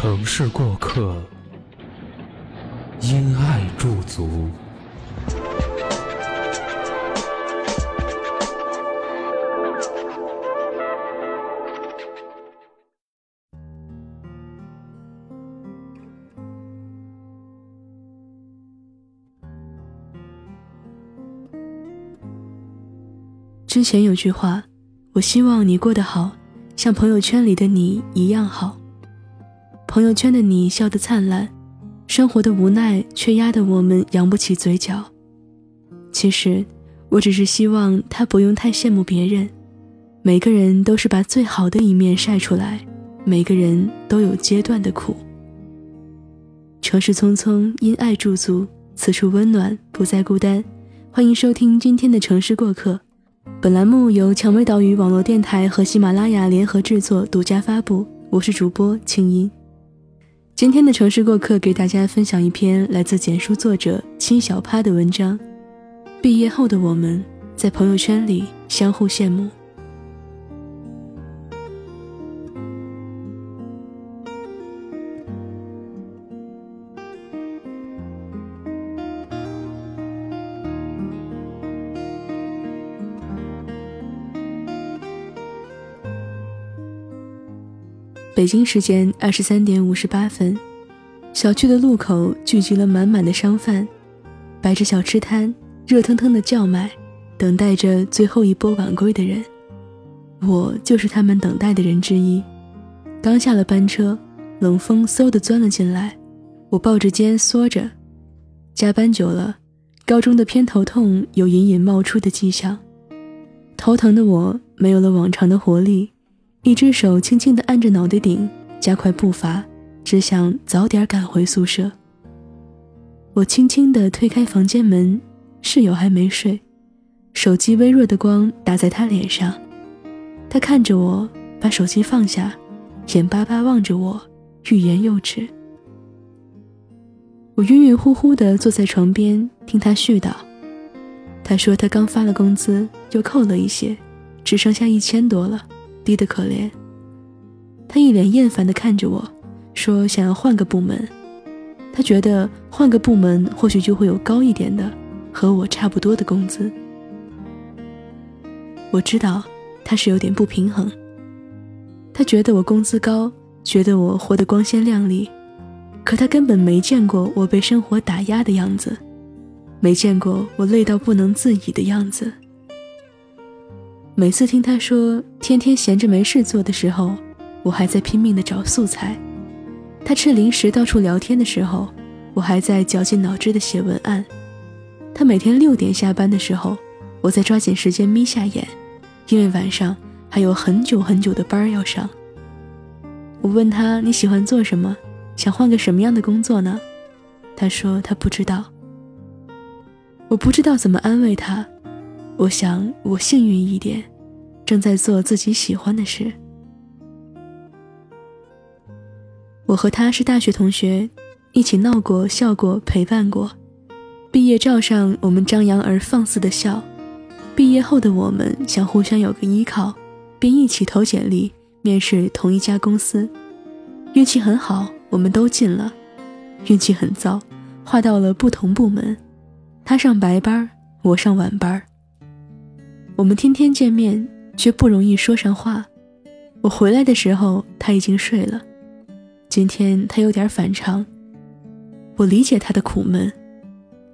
城市过客，因爱驻足。之前有句话，我希望你过得好，像朋友圈里的你一样好。朋友圈的你笑得灿烂，生活的无奈却压得我们扬不起嘴角。其实，我只是希望他不用太羡慕别人。每个人都是把最好的一面晒出来，每个人都有阶段的苦。城市匆匆，因爱驻足，此处温暖，不再孤单。欢迎收听今天的城市过客，本栏目由蔷薇岛屿网络电台和喜马拉雅联合制作，独家发布。我是主播青音。今天的城市过客给大家分享一篇来自简书作者青小趴的文章。毕业后的我们，在朋友圈里相互羡慕。北京时间二十三点五十八分，小区的路口聚集了满满的商贩，摆着小吃摊，热腾腾的叫卖，等待着最后一波晚归的人。我就是他们等待的人之一。刚下了班车，冷风嗖的钻了进来，我抱着肩缩着。加班久了，高中的偏头痛有隐隐冒出的迹象，头疼的我没有了往常的活力。一只手轻轻地按着脑袋顶，加快步伐，只想早点赶回宿舍。我轻轻地推开房间门，室友还没睡，手机微弱的光打在他脸上，他看着我，把手机放下，眼巴巴望着我，欲言又止。我晕晕乎乎地坐在床边，听他絮叨。他说他刚发了工资，又扣了一些，只剩下一千多了。低得可怜，他一脸厌烦地看着我，说：“想要换个部门，他觉得换个部门或许就会有高一点的，和我差不多的工资。”我知道他是有点不平衡，他觉得我工资高，觉得我活得光鲜亮丽，可他根本没见过我被生活打压的样子，没见过我累到不能自已的样子。每次听他说天天闲着没事做的时候，我还在拼命的找素材；他吃零食到处聊天的时候，我还在绞尽脑汁的写文案；他每天六点下班的时候，我在抓紧时间眯下眼，因为晚上还有很久很久的班要上。我问他你喜欢做什么，想换个什么样的工作呢？他说他不知道。我不知道怎么安慰他。我想我幸运一点，正在做自己喜欢的事。我和他是大学同学，一起闹过、笑过、陪伴过。毕业照上我们张扬而放肆的笑，毕业后的我们想互相有个依靠，便一起投简历面试同一家公司。运气很好，我们都进了；运气很糟，划到了不同部门。他上白班，我上晚班。我们天天见面，却不容易说上话。我回来的时候，他已经睡了。今天他有点反常，我理解他的苦闷。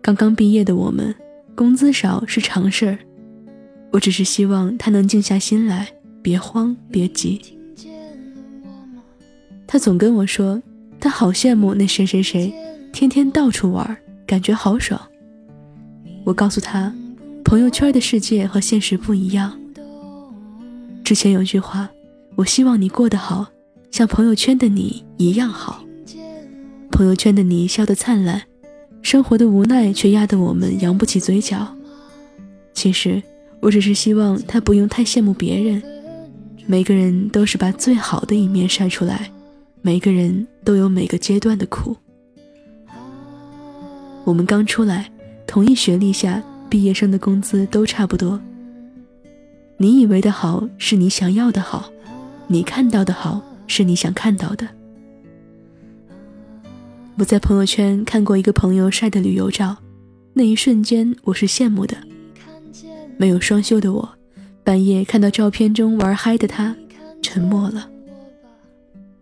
刚刚毕业的我们，工资少是常事儿。我只是希望他能静下心来，别慌，别急。他总跟我说，他好羡慕那谁谁谁，天天到处玩，感觉好爽。我告诉他。朋友圈的世界和现实不一样。之前有句话，我希望你过得好，像朋友圈的你一样好。朋友圈的你笑得灿烂，生活的无奈却压得我们扬不起嘴角。其实我只是希望他不用太羡慕别人。每个人都是把最好的一面晒出来，每个人都有每个阶段的苦。我们刚出来，同一学历下，毕业生的工资都差不多。你以为的好是你想要的好，你看到的好是你想看到的。我在朋友圈看过一个朋友晒的旅游照，那一瞬间我是羡慕的。没有双休的我，半夜看到照片中玩嗨的他，沉默了。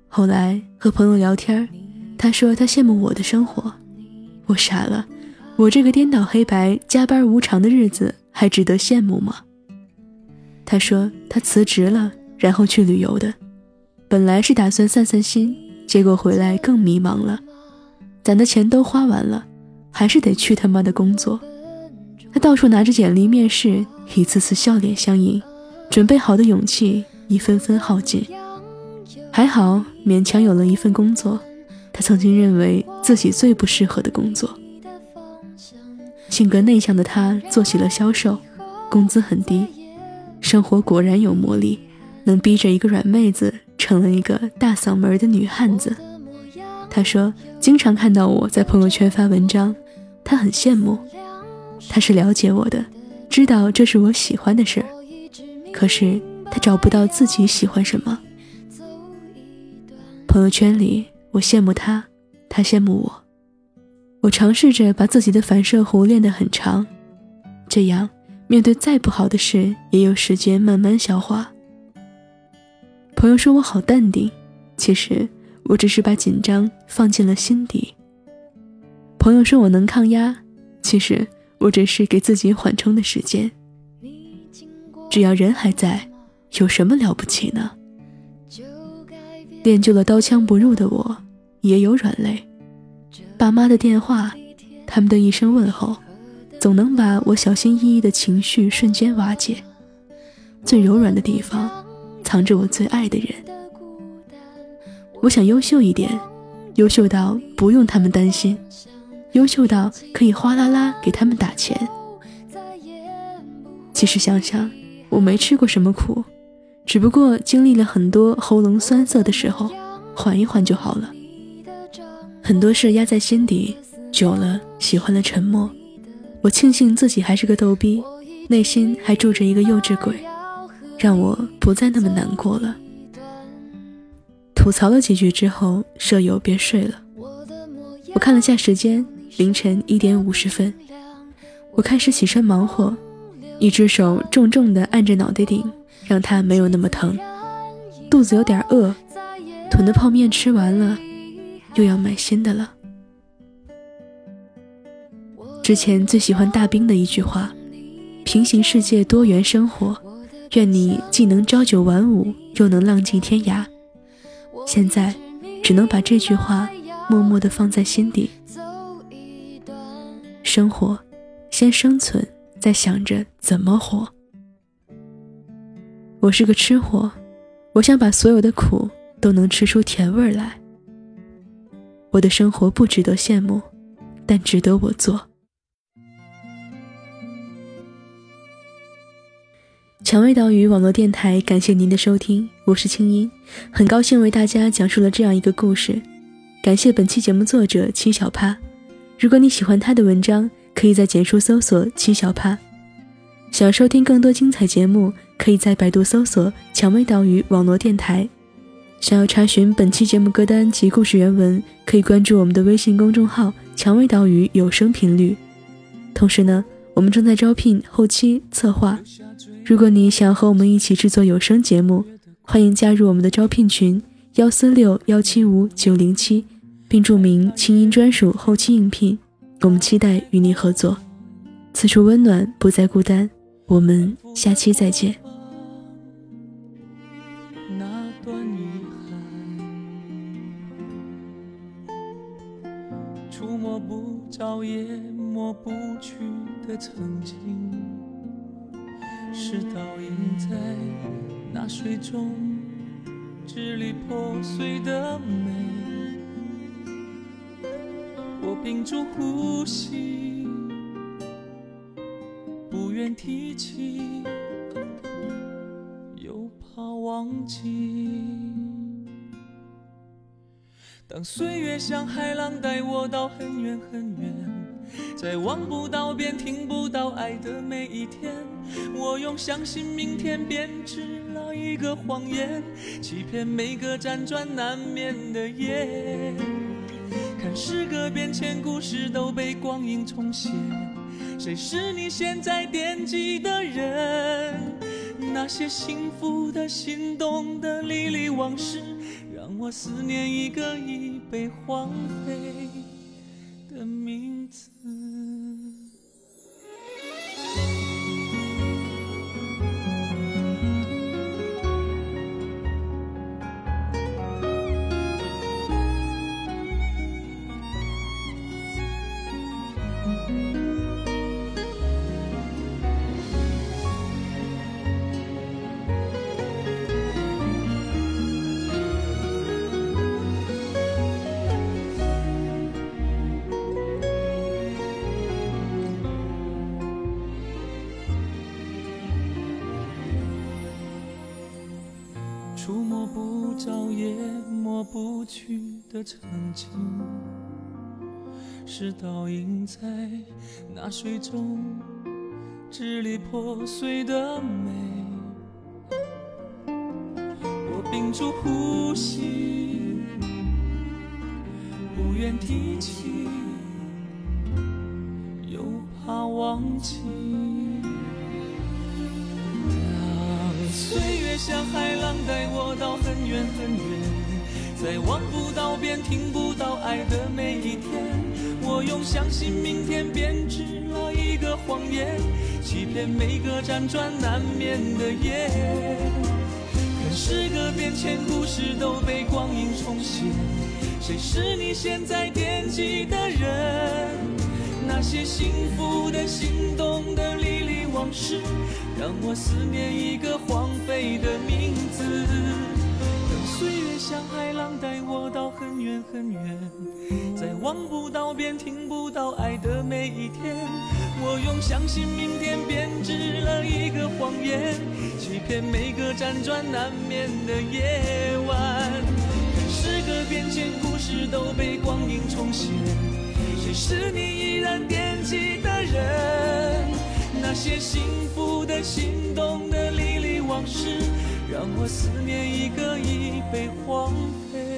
后来和朋友聊天，他说他羡慕我的生活，我傻了，我这个颠倒黑白、加班无偿的日子还值得羡慕吗？他说他辞职了，然后去旅游的，本来是打算散散心，结果回来更迷茫了，攒的钱都花完了，还是得去他妈的工作。他到处拿着简历面试，一次次笑脸相迎，准备好的勇气一分分耗尽。还好勉强有了一份工作，他曾经认为自己最不适合的工作。性格内向的他做起了销售，工资很低，生活果然有魔力，能逼着一个软妹子成了一个大嗓门的女汉子。他说，经常看到我在朋友圈发文章，他很羡慕。他是了解我的，知道这是我喜欢的事儿，可是他找不到自己喜欢什么。朋友圈里，我羡慕他，他羡慕我。我尝试着把自己的反射弧练得很长，这样面对再不好的事，也有时间慢慢消化。朋友说我好淡定，其实我只是把紧张放进了心底。朋友说我能抗压，其实。我只是给自己缓冲的时间。只要人还在，有什么了不起呢？练就了刀枪不入的我，也有软肋。爸妈的电话，他们的一声问候，总能把我小心翼翼的情绪瞬间瓦解。最柔软的地方，藏着我最爱的人。我想优秀一点，优秀到不用他们担心。优秀到可以哗啦啦给他们打钱。其实想想，我没吃过什么苦，只不过经历了很多喉咙酸涩的时候，缓一缓就好了。很多事压在心底，久了喜欢了沉默。我庆幸自己还是个逗逼，内心还住着一个幼稚鬼，让我不再那么难过了。吐槽了几句之后，舍友便睡了。我看了下时间。凌晨一点五十分，我开始起身忙活，一只手重重地按着脑袋顶，让它没有那么疼。肚子有点饿，囤的泡面吃完了，又要买新的了。之前最喜欢大兵的一句话：“平行世界多元生活，愿你既能朝九晚五，又能浪迹天涯。”现在只能把这句话默默地放在心底。生活，先生存，再想着怎么活。我是个吃货，我想把所有的苦都能吃出甜味来。我的生活不值得羡慕，但值得我做。蔷薇岛屿网络电台，感谢您的收听，我是青音，很高兴为大家讲述了这样一个故事。感谢本期节目作者七小趴。如果你喜欢他的文章，可以在简书搜索“七小帕”。想收听更多精彩节目，可以在百度搜索“蔷薇岛屿网络电台”。想要查询本期节目歌单及故事原文，可以关注我们的微信公众号“蔷薇岛屿有声频率”。同时呢，我们正在招聘后期策划。如果你想要和我们一起制作有声节目，欢迎加入我们的招聘群：幺四六幺七五九零七。并注明“清音专属后期应聘”，我们期待与你合作。此处温暖，不再孤单。我们下期再见。那段遗憾，触摸不着也抹不去的曾经，是倒映在那水中。支离破碎的美。我屏住呼吸，不愿提起，又怕忘记。当岁月像海浪带我到很远很远，在望不到边、听不到爱的每一天，我用相信明天编织了一个谎言，欺骗每个辗转难眠的夜。看时隔变迁，故事都被光阴重写，谁是你现在惦记的人？那些幸福的、心动的、历历往事。让我思念一个已被荒废触摸不着也抹不去的曾经，是倒映在那水中支离破碎的美。我屏住呼吸，不愿提起，又怕忘记。岁像海浪带我到很远很远，在望不到边、听不到爱的每一天，我用相信明天编织了一个谎言，欺骗每个辗转难眠的夜。看时隔变迁，故事都被光阴重写，谁是你现在惦记的人？那些幸福的、心动的、往事。让我思念一个荒废的名字。等岁月像海浪带我到很远很远，在望不到边、听不到爱的每一天，我用相信明天编织了一个谎言，欺骗每个辗转难眠的夜晚。看时隔变迁，故事都被光阴重写，谁是你依然惦记的人？那些幸福的、心动的、历历往事，让我思念一个已被荒废